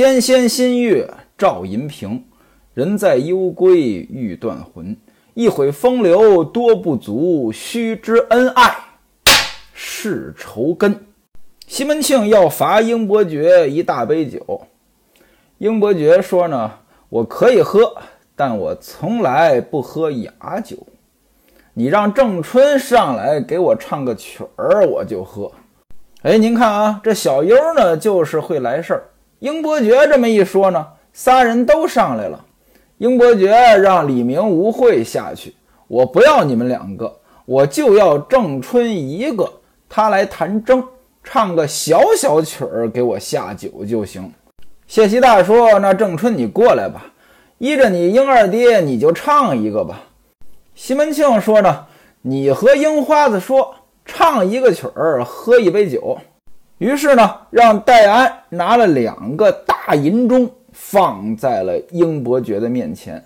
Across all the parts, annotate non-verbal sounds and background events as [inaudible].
纤纤新月照银屏，人在幽闺欲断魂。一悔风流多不足，须知恩爱是仇根。西门庆要罚英伯爵一大杯酒，英伯爵说呢：“我可以喝，但我从来不喝雅酒。你让郑春上来给我唱个曲儿，我就喝。”哎，您看啊，这小优呢，就是会来事儿。英伯爵这么一说呢，仨人都上来了。英伯爵让李明、吴慧下去，我不要你们两个，我就要郑春一个，他来弹筝，唱个小小曲儿给我下酒就行。谢希大说：“那郑春你过来吧，依着你英二爹，你就唱一个吧。”西门庆说：“呢，你和樱花子说，唱一个曲儿，喝一杯酒。”于是呢，让戴安拿了两个大银钟。放在了英伯爵的面前，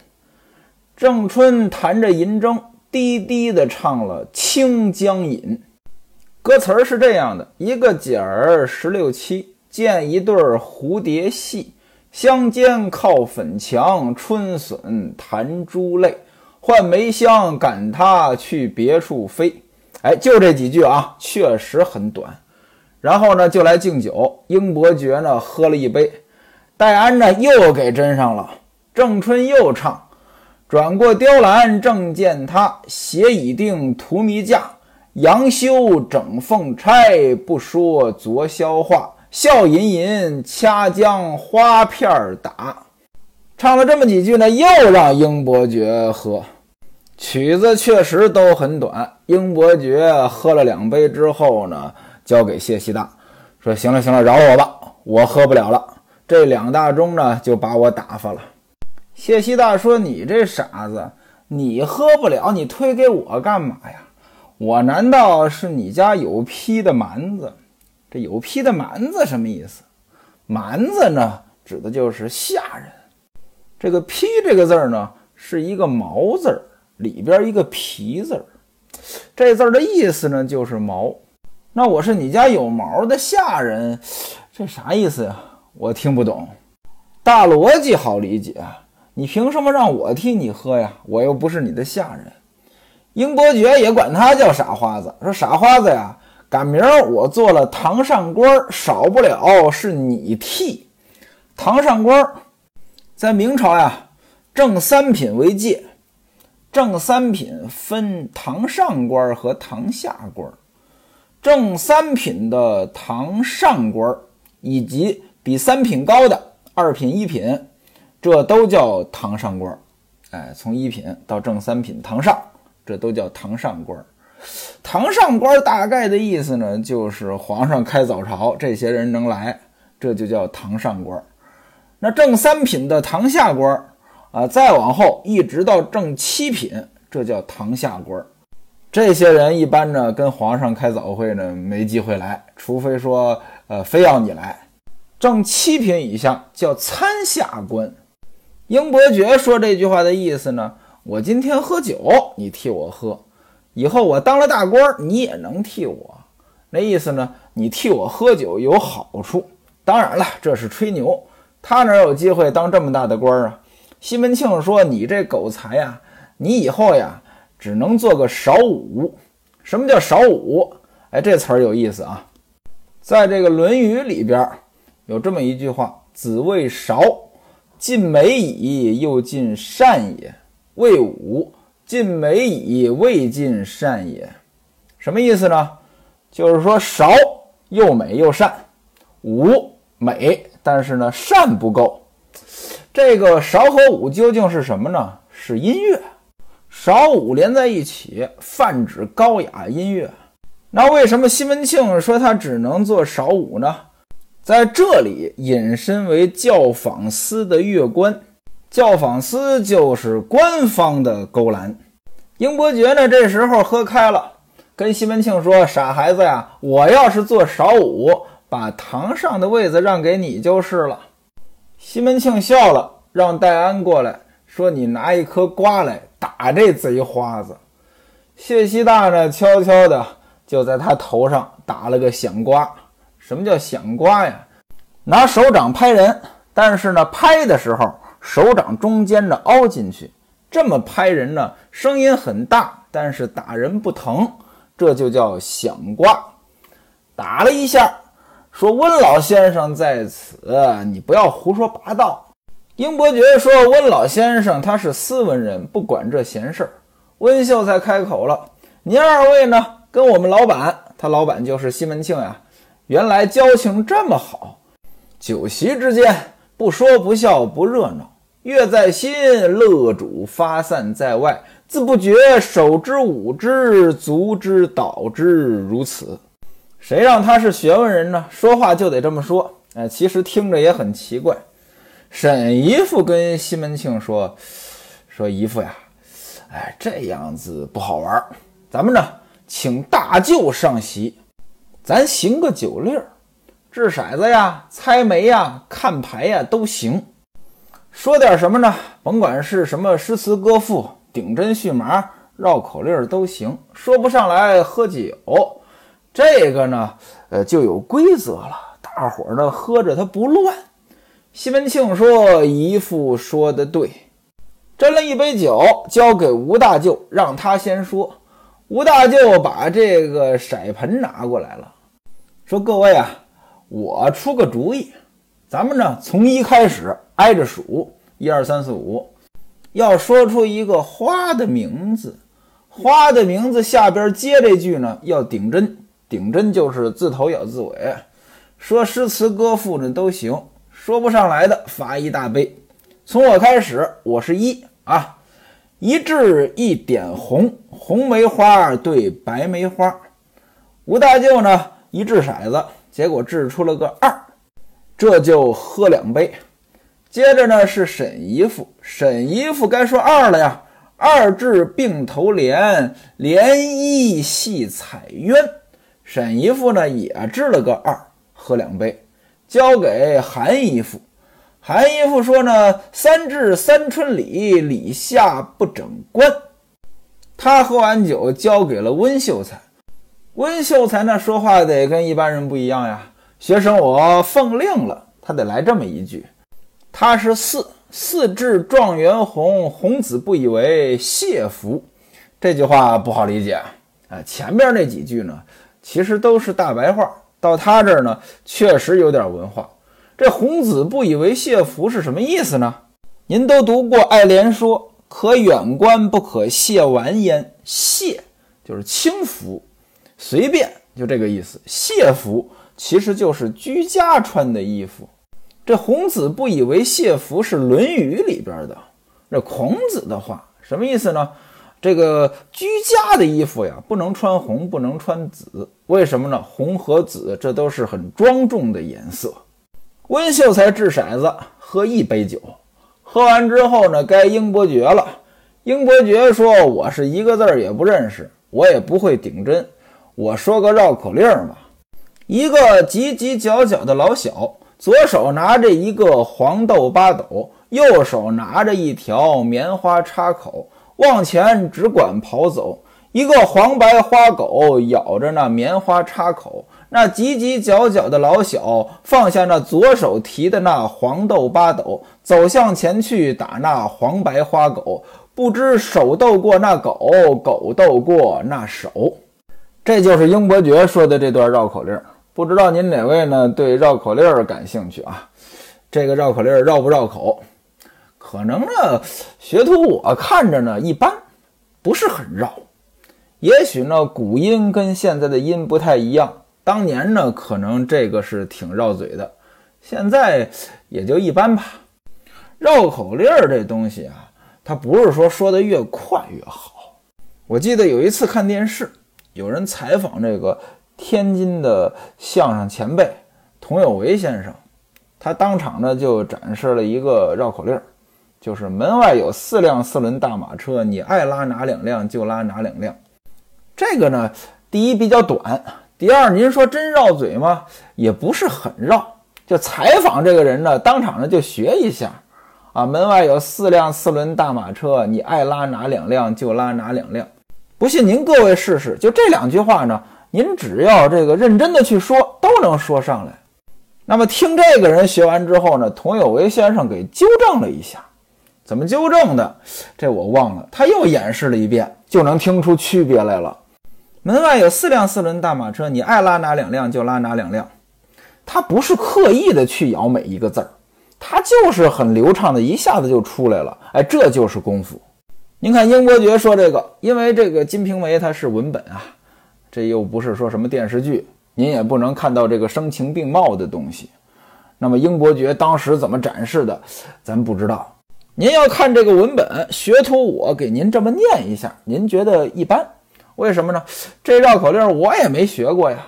郑春弹着银筝，低低的唱了《清江引》。歌词儿是这样的：一个姐儿十六七，见一对蝴蝶戏，相间靠粉墙，春笋弹珠泪，换梅香赶它去别处飞。哎，就这几句啊，确实很短。然后呢，就来敬酒，英伯爵呢喝了一杯。戴安呢又给斟上了，郑春又唱，转过雕栏正见他，鞋已定荼蘼架，杨修整凤钗，不说昨宵话，笑吟吟掐将花片打。唱了这么几句呢，又让英伯爵喝，曲子确实都很短。英伯爵喝了两杯之后呢，交给谢希大说：“行了行了，饶了我吧，我喝不了了。”这两大盅呢，就把我打发了。谢希大说：“你这傻子，你喝不了，你推给我干嘛呀？我难道是你家有批的蛮子？这有批的蛮子什么意思？蛮子呢，指的就是下人。这个批这个字呢，是一个毛字儿里边一个皮字儿。这字儿的意思呢，就是毛。那我是你家有毛的下人，这啥意思呀？”我听不懂，大逻辑好理解，你凭什么让我替你喝呀？我又不是你的下人。英伯爵也管他叫傻花子，说傻花子呀，赶明儿我做了堂上官，少不了是你替。堂上官在明朝呀，正三品为界，正三品分堂上官和堂下官，正三品的堂上官以及。比三品高的二品、一品，这都叫堂上官哎，从一品到正三品堂上，这都叫堂上官堂上官大概的意思呢，就是皇上开早朝，这些人能来，这就叫堂上官那正三品的堂下官啊，再往后一直到正七品，这叫堂下官这些人一般呢，跟皇上开早会呢，没机会来，除非说，呃，非要你来。正七品以下叫参下官。英伯爵说这句话的意思呢，我今天喝酒，你替我喝；以后我当了大官，你也能替我。那意思呢，你替我喝酒有好处。当然了，这是吹牛，他哪有机会当这么大的官啊？西门庆说：“你这狗才呀，你以后呀，只能做个少五。什么叫少五？哎，这词儿有意思啊，在这个《论语》里边。”有这么一句话：“子谓韶，尽美矣，又尽善也；谓武，尽美矣，未尽善也。”什么意思呢？就是说韶又美又善，武美，但是呢善不够。这个韶和武究竟是什么呢？是音乐。韶武连在一起，泛指高雅音乐。那为什么西门庆说他只能做韶武呢？在这里引申为教坊司的乐官，教坊司就是官方的勾栏。英伯爵呢，这时候喝开了，跟西门庆说：“傻孩子呀，我要是做少武，把堂上的位子让给你就是了。”西门庆笑了，让戴安过来，说：“你拿一颗瓜来打这贼花子。”谢希大呢，悄悄的就在他头上打了个响瓜。什么叫响瓜呀？拿手掌拍人，但是呢，拍的时候手掌中间呢凹进去，这么拍人呢，声音很大，但是打人不疼，这就叫响瓜。打了一下，说温老先生在此，你不要胡说八道。英伯爵说温老先生他是斯文人，不管这闲事儿。温秀才开口了：“您二位呢，跟我们老板，他老板就是西门庆呀，原来交情这么好，酒席之间。”不说不笑不热闹，乐在心，乐主发散在外，自不觉手之舞之，足之蹈之，如此。谁让他是学问人呢？说话就得这么说。哎，其实听着也很奇怪。沈姨父跟西门庆说：“说姨父呀，哎，这样子不好玩。咱们呢，请大舅上席，咱行个酒令儿。”掷骰子呀，猜谜呀，看牌呀，都行。说点什么呢？甭管是什么诗词歌赋、顶针续麻、绕口令都行。说不上来，喝酒。这个呢，呃，就有规则了。大伙儿呢，喝着它不乱。西门庆说：“姨父说的对。”斟了一杯酒，交给吴大舅，让他先说。吴大舅把这个骰盆拿过来了，说：“各位啊。”我出个主意，咱们呢从一开始挨着数，一二三四五，要说出一个花的名字，花的名字下边接这句呢要顶针，顶针就是字头咬字尾，说诗词歌赋呢都行，说不上来的罚一大杯。从我开始，我是一啊，一掷一点红，红梅花对白梅花。吴大舅呢一掷骰子。结果掷出了个二，这就喝两杯。接着呢是沈姨父，沈姨父该说二了呀。二掷并头连，连一戏彩鸳。沈姨父呢也掷了个二，喝两杯。交给韩姨父，韩姨父说呢三至三春里，里下不整官。他喝完酒，交给了温秀才。温秀才呢说话得跟一般人不一样呀，学生我奉令了，他得来这么一句。他是四四至状元红，红子不以为谢福。这句话不好理解啊。前面那几句呢，其实都是大白话，到他这儿呢，确实有点文化。这孔子不以为谢服是什么意思呢？您都读过爱莲说：“可远观不可亵玩焉。”亵就是轻浮。随便就这个意思，谢服其实就是居家穿的衣服。这孔子不以为谢服是《论语》里边的，这孔子的话什么意思呢？这个居家的衣服呀，不能穿红，不能穿紫，为什么呢？红和紫这都是很庄重的颜色。温秀才掷骰子，喝一杯酒，喝完之后呢，该英伯爵了。英伯爵说：“我是一个字儿也不认识，我也不会顶针。”我说个绕口令吧，一个犄犄角角的老小，左手拿着一个黄豆八斗，右手拿着一条棉花插口，往前只管跑走。一个黄白花狗咬着那棉花插口，那犄犄角角的老小放下那左手提的那黄豆八斗，走向前去打那黄白花狗，不知手斗过那狗，狗斗过那手。这就是英伯爵说的这段绕口令，不知道您哪位呢对绕口令感兴趣啊？这个绕口令绕不绕口？可能呢，学徒我看着呢一般，不是很绕。也许呢，古音跟现在的音不太一样。当年呢，可能这个是挺绕嘴的，现在也就一般吧。绕口令儿这东西啊，它不是说说的越快越好。我记得有一次看电视。有人采访这个天津的相声前辈佟有为先生，他当场呢就展示了一个绕口令儿，就是门外有四辆四轮大马车，你爱拉哪两辆就拉哪两辆。这个呢，第一比较短，第二您说真绕嘴吗？也不是很绕。就采访这个人呢，当场呢就学一下，啊，门外有四辆四轮大马车，你爱拉哪两辆就拉哪两辆。不信您各位试试，就这两句话呢，您只要这个认真的去说，都能说上来。那么听这个人学完之后呢，佟有为先生给纠正了一下，怎么纠正的？这我忘了，他又演示了一遍，就能听出区别来了。门外有四辆四轮大马车，你爱拉哪两辆就拉哪两辆。他不是刻意的去咬每一个字儿，他就是很流畅的，一下子就出来了。哎，这就是功夫。您看英伯爵说这个，因为这个《金瓶梅》它是文本啊，这又不是说什么电视剧，您也不能看到这个声情并茂的东西。那么英伯爵当时怎么展示的，咱不知道。您要看这个文本，学徒我给您这么念一下，您觉得一般。为什么呢？这绕口令我也没学过呀，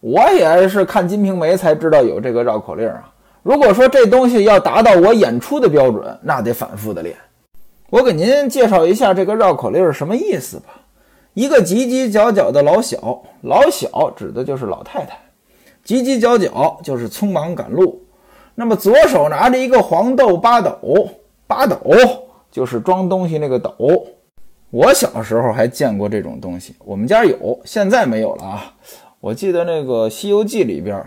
我也是看《金瓶梅》才知道有这个绕口令啊。如果说这东西要达到我演出的标准，那得反复的练。我给您介绍一下这个绕口令是什么意思吧。一个叽叽角角的老小，老小指的就是老太太，叽叽角角就是匆忙赶路。那么左手拿着一个黄豆八斗，八斗就是装东西那个斗。我小时候还见过这种东西，我们家有，现在没有了啊。我记得那个《西游记》里边，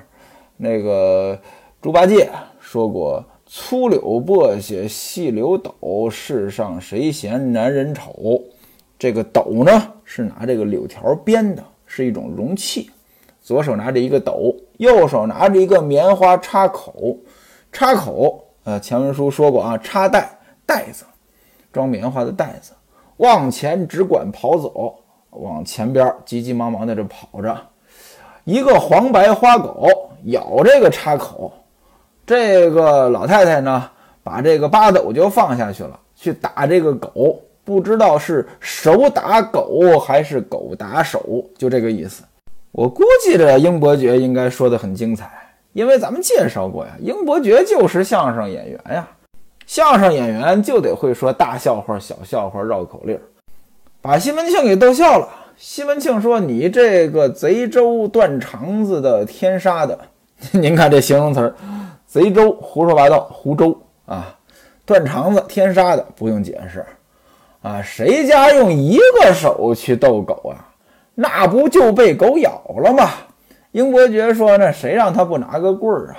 那个猪八戒说过：“粗柳簸箕，细柳斗，世上谁嫌男人丑？”这个斗呢，是拿这个柳条编的，是一种容器。左手拿着一个斗，右手拿着一个棉花插口，插口，呃，前文书说过啊，插袋袋子，装棉花的袋子。往前只管跑走，往前边急急忙忙在这跑着。一个黄白花狗咬这个插口，这个老太太呢，把这个八斗就放下去了，去打这个狗。不知道是手打狗还是狗打手，就这个意思。我估计这英伯爵应该说的很精彩，因为咱们介绍过呀，英伯爵就是相声演员呀。相声演员就得会说大笑话、小笑话、绕口令，把西门庆给逗笑了。西门庆说：“你这个贼周断肠子的天杀的！” [laughs] 您看这形容词儿，贼周胡说八道，胡诌啊！断肠子天杀的，不用解释啊！谁家用一个手去逗狗啊？那不就被狗咬了吗？英伯爵说：“那谁让他不拿个棍儿啊？”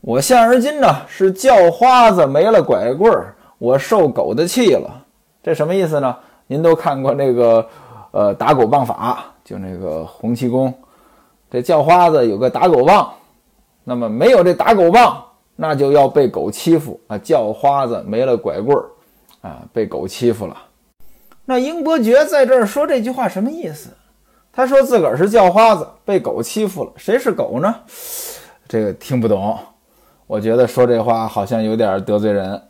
我现而今呢是叫花子没了拐棍儿，我受狗的气了。这什么意思呢？您都看过那个呃打狗棒法，就那个洪七公，这叫花子有个打狗棒，那么没有这打狗棒，那就要被狗欺负啊。叫花子没了拐棍儿啊，被狗欺负了。那英伯爵在这儿说这句话什么意思？他说自个儿是叫花子，被狗欺负了。谁是狗呢？这个听不懂。我觉得说这话好像有点得罪人。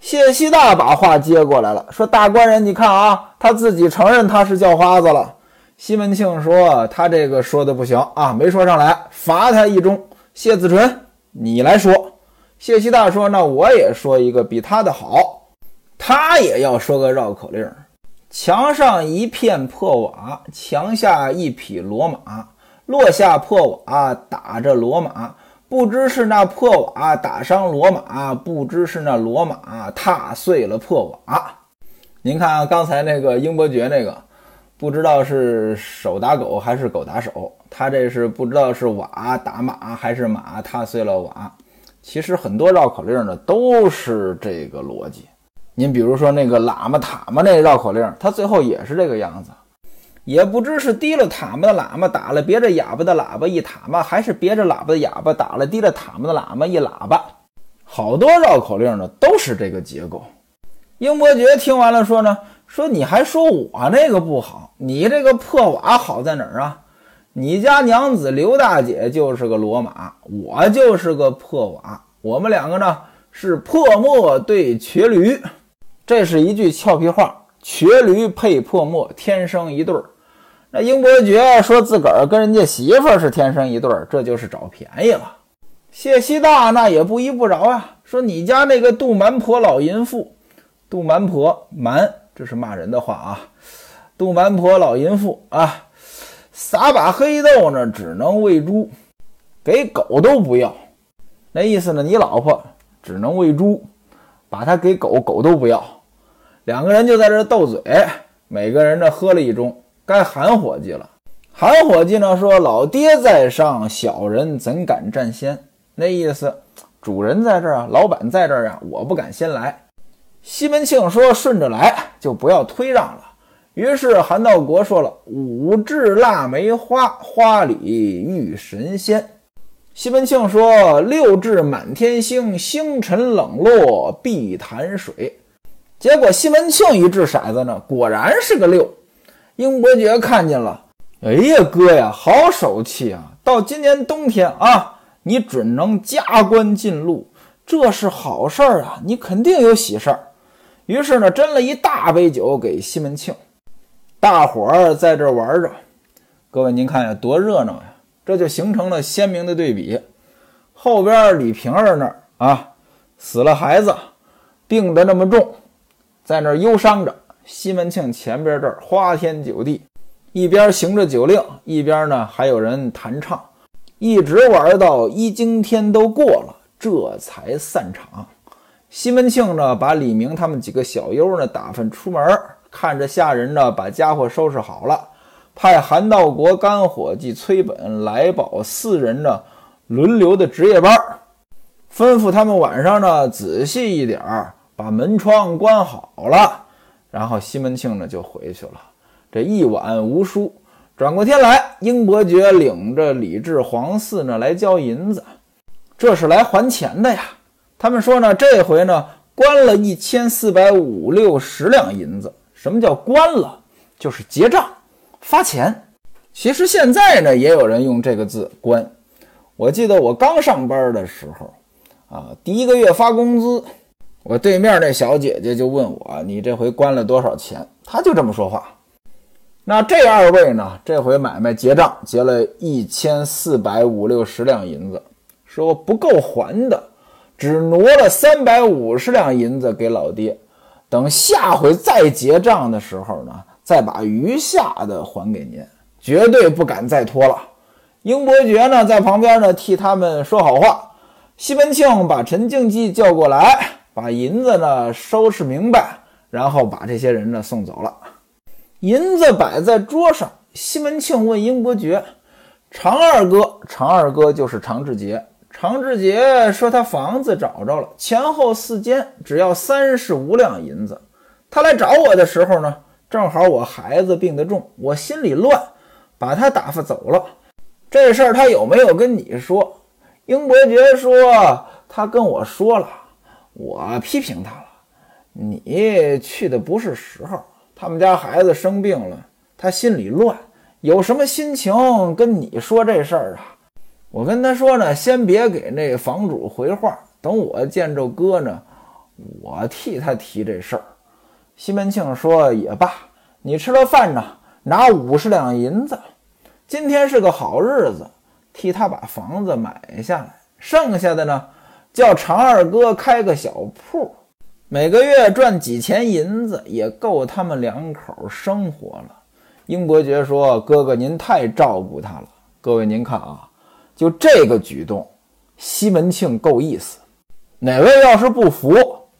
谢希大把话接过来了，说：“大官人，你看啊，他自己承认他是叫花子了。”西门庆说：“他这个说的不行啊，没说上来，罚他一钟。”谢子纯，你来说。谢希大说：“那我也说一个比他的好，他也要说个绕口令：墙上一片破瓦，墙下一匹骡马，落下破瓦打着骡马。”不知是那破瓦打伤骡马，不知是那骡马踏碎了破瓦。您看啊，刚才那个英伯爵那个，不知道是手打狗还是狗打手，他这是不知道是瓦打马还是马踏碎了瓦。其实很多绕口令呢都是这个逻辑。您比如说那个喇嘛塔嘛那绕口令，它最后也是这个样子。也不知是提了塔嘛的喇嘛打了别着哑巴的喇叭一塔嘛，还是别着喇叭的哑巴打了提了塔嘛的喇嘛一喇叭。好多绕口令呢都是这个结构。英伯爵听完了说呢，说你还说我那个不好，你这个破瓦好在哪儿啊？你家娘子刘大姐就是个骡马，我就是个破瓦，我们两个呢是破墨对瘸驴，这是一句俏皮话，瘸驴配破墨，天生一对儿。那英伯爵说自个儿跟人家媳妇儿是天生一对儿，这就是找便宜了。谢希大那也不依不饶啊，说你家那个杜蛮婆老淫妇，杜蛮婆蛮，这是骂人的话啊。杜蛮婆老淫妇啊，撒把黑豆呢，只能喂猪，给狗都不要。那意思呢，你老婆只能喂猪，把它给狗狗都不要。两个人就在这斗嘴，每个人呢喝了一盅。该韩伙计了。韩伙计呢说：“老爹在上，小人怎敢占先？那意思主人在这儿啊，老板在这儿啊，我不敢先来。西门庆说：“顺着来，就不要推让了。”于是韩道国说了：“五枝腊梅花，花里遇神仙。”西门庆说：“六至满天星，星辰冷落碧潭水。”结果西门庆一掷骰子呢，果然是个六。英伯爵看见了，哎呀，哥呀，好手气啊！到今年冬天啊，你准能加官进禄，这是好事儿啊！你肯定有喜事儿。于是呢，斟了一大杯酒给西门庆，大伙儿在这玩着。各位您看呀，多热闹呀！这就形成了鲜明的对比。后边李瓶儿那儿啊，死了孩子，病得那么重，在那儿忧伤着。西门庆前边这儿花天酒地，一边行着酒令，一边呢还有人弹唱，一直玩到一更天都过了，这才散场。西门庆呢，把李明他们几个小优呢打发出门，看着下人呢把家伙收拾好了，派韩道国、干伙计崔本、来宝四人呢轮流的值夜班，吩咐他们晚上呢仔细一点儿，把门窗关好了。然后西门庆呢就回去了。这一晚无书，转过天来，英伯爵领着李治、黄四呢来交银子，这是来还钱的呀。他们说呢，这回呢关了一千四百五六十两银子。什么叫关了？就是结账发钱。其实现在呢，也有人用这个字关。我记得我刚上班的时候，啊，第一个月发工资，我对面那小姐姐就问我：“你这回关了多少钱？”她就这么说话。那这二位呢，这回买卖结账结了一千四百五六十两银子，说不够还的。只挪了三百五十两银子给老爹，等下回再结账的时候呢，再把余下的还给您，绝对不敢再拖了。英伯爵呢，在旁边呢替他们说好话。西门庆把陈敬济叫过来，把银子呢收拾明白，然后把这些人呢送走了。银子摆在桌上，西门庆问英伯爵：“常二哥，常二哥就是常志杰。”常志杰说：“他房子找着了，前后四间，只要三十五两银子。他来找我的时候呢，正好我孩子病得重，我心里乱，把他打发走了。这事儿他有没有跟你说？”英伯爵说：“他跟我说了，我批评他了。你去的不是时候，他们家孩子生病了，他心里乱，有什么心情跟你说这事儿啊？”我跟他说呢，先别给那房主回话，等我见着哥呢，我替他提这事儿。西门庆说也罢，你吃了饭呢，拿五十两银子，今天是个好日子，替他把房子买下来，剩下的呢，叫常二哥开个小铺，每个月赚几钱银子，也够他们两口生活了。英伯爵说：“哥哥您太照顾他了。”各位您看啊。就这个举动，西门庆够意思。哪位要是不服，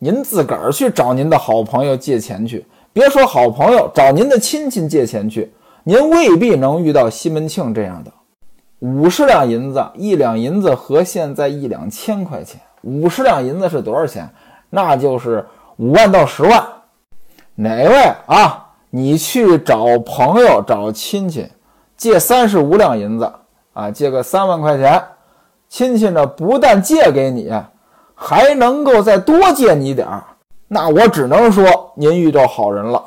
您自个儿去找您的好朋友借钱去。别说好朋友，找您的亲戚借钱去，您未必能遇到西门庆这样的。五十两银子，一两银子和现在一两千块钱。五十两银子是多少钱？那就是五万到十万。哪位啊？你去找朋友、找亲戚借三十五两银子。啊，借个三万块钱，亲戚呢不但借给你，还能够再多借你点儿，那我只能说您遇到好人了。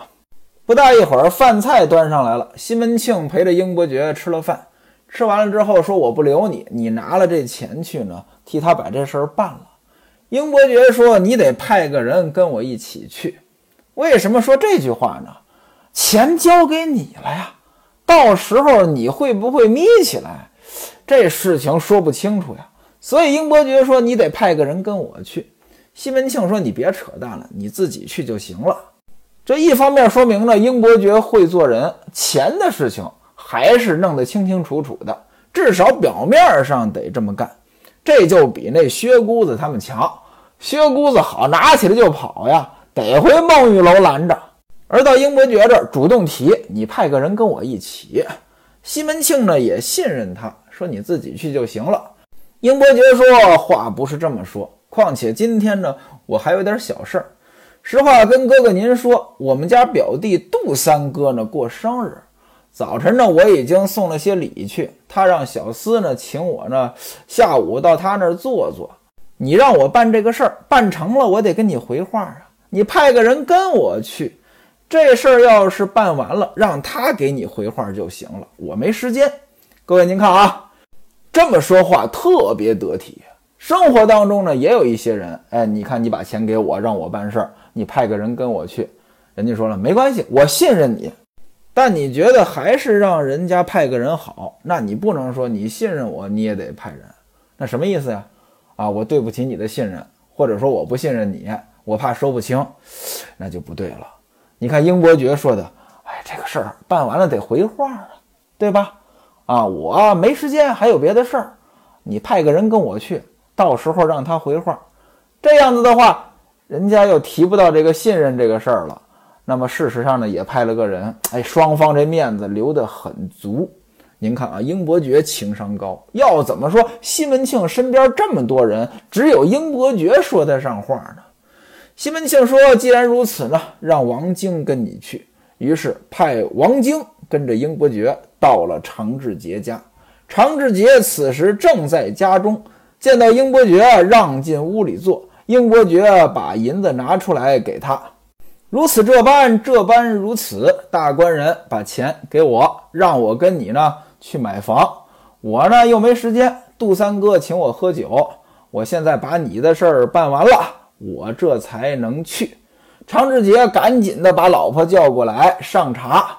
不大一会儿，饭菜端上来了，西门庆陪着英伯爵吃了饭，吃完了之后说：“我不留你，你拿了这钱去呢，替他把这事儿办了。”英伯爵说：“你得派个人跟我一起去。”为什么说这句话呢？钱交给你了呀，到时候你会不会眯起来？这事情说不清楚呀，所以英伯爵说你得派个人跟我去。西门庆说你别扯淡了，你自己去就行了。这一方面说明了英伯爵会做人，钱的事情还是弄得清清楚楚的，至少表面上得这么干。这就比那薛姑子他们强。薛姑子好拿起来就跑呀，得回孟玉楼拦着。而到英伯爵这儿主动提，你派个人跟我一起。西门庆呢也信任他。说你自己去就行了，英伯爵说话不是这么说，况且今天呢，我还有点小事儿。实话跟哥哥您说，我们家表弟杜三哥呢过生日，早晨呢我已经送了些礼去，他让小厮呢请我呢下午到他那儿坐坐。你让我办这个事儿，办成了我得跟你回话啊。你派个人跟我去，这事儿要是办完了，让他给你回话就行了。我没时间。各位您看啊，这么说话特别得体。生活当中呢，也有一些人，哎，你看你把钱给我，让我办事儿。你派个人跟我去，人家说了没关系，我信任你。但你觉得还是让人家派个人好，那你不能说你信任我，你也得派人。那什么意思呀？啊，我对不起你的信任，或者说我不信任你，我怕说不清，那就不对了。你看英伯爵说的，哎，这个事儿办完了得回话啊，对吧？啊，我没时间，还有别的事儿，你派个人跟我去，到时候让他回话。这样子的话。人家又提不到这个信任这个事儿了，那么事实上呢，也派了个人，哎，双方这面子留得很足。您看啊，英伯爵情商高，要怎么说？西门庆身边这么多人，只有英伯爵说得上话呢。西门庆说：“既然如此呢，让王晶跟你去。”于是派王晶跟着英伯爵到了常志杰家。常志杰此时正在家中，见到英伯爵，让进屋里坐。英伯爵把银子拿出来给他，如此这般，这般如此。大官人把钱给我，让我跟你呢去买房。我呢又没时间。杜三哥请我喝酒，我现在把你的事儿办完了，我这才能去。常志杰赶紧的把老婆叫过来上茶，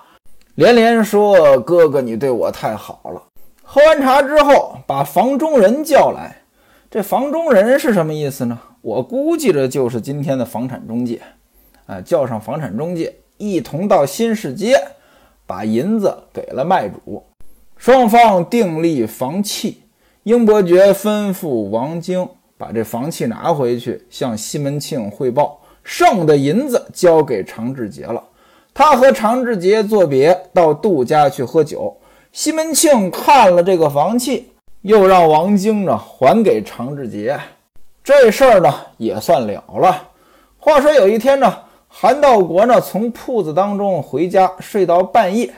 连连说：“哥哥，你对我太好了。”喝完茶之后，把房中人叫来。这房中人是什么意思呢？我估计着就是今天的房产中介，啊，叫上房产中介一同到新市街，把银子给了卖主，双方订立房契。英伯爵吩咐王晶把这房契拿回去，向西门庆汇报，剩的银子交给常志杰了。他和常志杰作别，到杜家去喝酒。西门庆看了这个房契，又让王晶呢还给常志杰。这事儿呢也算了了。话说有一天呢，韩道国呢从铺子当中回家，睡到半夜。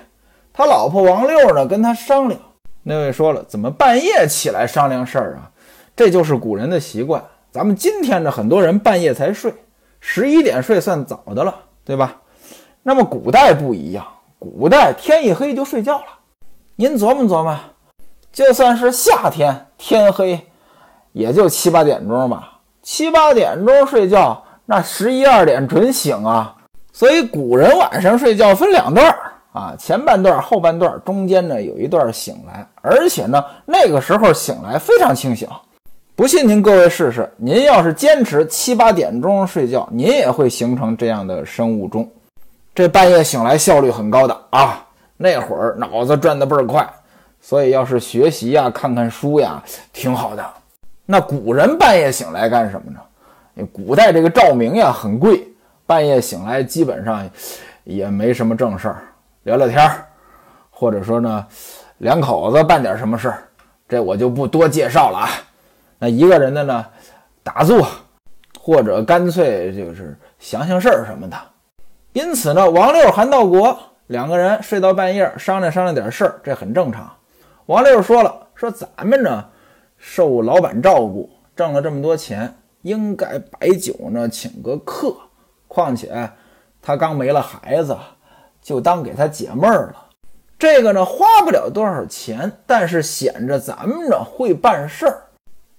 他老婆王六呢跟他商量。那位说了，怎么半夜起来商量事儿啊？这就是古人的习惯。咱们今天呢，很多人半夜才睡，十一点睡算早的了，对吧？那么古代不一样，古代天一黑就睡觉了。您琢磨琢磨，就算是夏天天黑。也就七八点钟吧，七八点钟睡觉，那十一二点准醒啊。所以古人晚上睡觉分两段儿啊，前半段、后半段，中间呢有一段醒来，而且呢那个时候醒来非常清醒。不信您各位试试，您要是坚持七八点钟睡觉，您也会形成这样的生物钟，这半夜醒来效率很高的啊。那会儿脑子转得倍儿快，所以要是学习呀、看看书呀，挺好的。那古人半夜醒来干什么呢？古代这个照明呀很贵，半夜醒来基本上也没什么正事儿，聊聊天儿，或者说呢，两口子办点什么事儿，这我就不多介绍了啊。那一个人的呢，打坐，或者干脆就是想想事儿什么的。因此呢，王六、韩道国两个人睡到半夜，商量商量点事儿，这很正常。王六说了，说咱们呢。受老板照顾，挣了这么多钱，应该摆酒呢，请个客。况且他刚没了孩子，就当给他解闷儿了。这个呢，花不了多少钱，但是显着咱们呢会办事儿，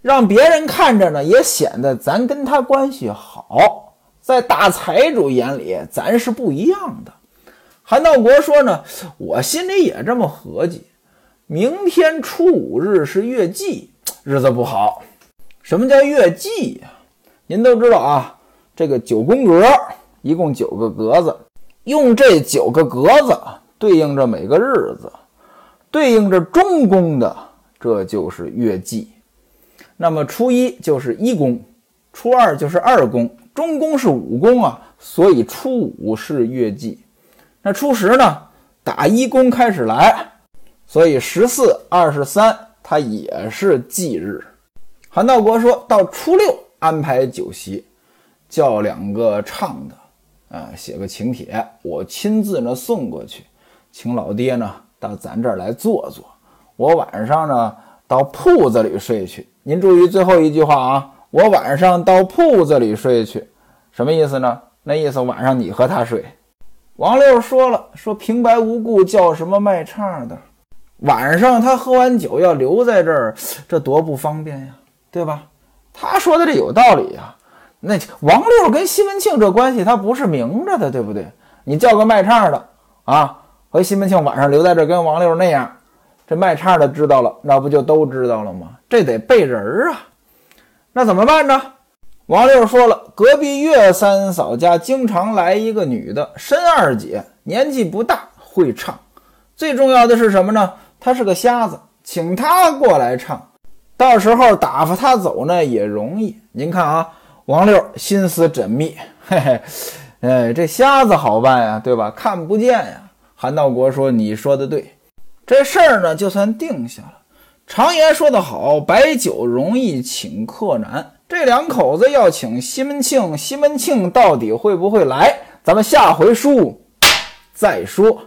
让别人看着呢也显得咱跟他关系好。在大财主眼里，咱是不一样的。韩道国说呢，我心里也这么合计。明天初五日是月季。日子不好，什么叫月季呀？您都知道啊，这个九宫格一共九个格子，用这九个格子对应着每个日子，对应着中宫的，这就是月季。那么初一就是一宫，初二就是二宫，中宫是五宫啊，所以初五是月季。那初十呢，打一宫开始来，所以十四、二十三。它也是忌日，韩道国说到初六安排酒席，叫两个唱的啊，写个请帖，我亲自呢送过去，请老爹呢到咱这儿来坐坐。我晚上呢到铺子里睡去。您注意最后一句话啊，我晚上到铺子里睡去，什么意思呢？那意思晚上你和他睡。王六说了，说平白无故叫什么卖唱的，晚上他喝完酒要留在这儿，这多不方便呀，对吧？他说的这有道理呀。那王六跟西门庆这关系，他不是明着的，对不对？你叫个卖唱的啊，和西门庆晚上留在这跟王六那样，这卖唱的知道了，那不就都知道了吗？这得背人儿啊，那怎么办呢？王六说了，隔壁岳三嫂家经常来一个女的，申二姐，年纪不大，会唱。最重要的是什么呢？她是个瞎子，请她过来唱，到时候打发她走呢也容易。您看啊，王六心思缜密，[laughs] 嘿嘿，哎，这瞎子好办呀，对吧？看不见呀。韩道国说：“你说的对，这事儿呢就算定下了。常言说得好，白酒容易请客难。”这两口子要请西门庆，西门庆到底会不会来？咱们下回书再说。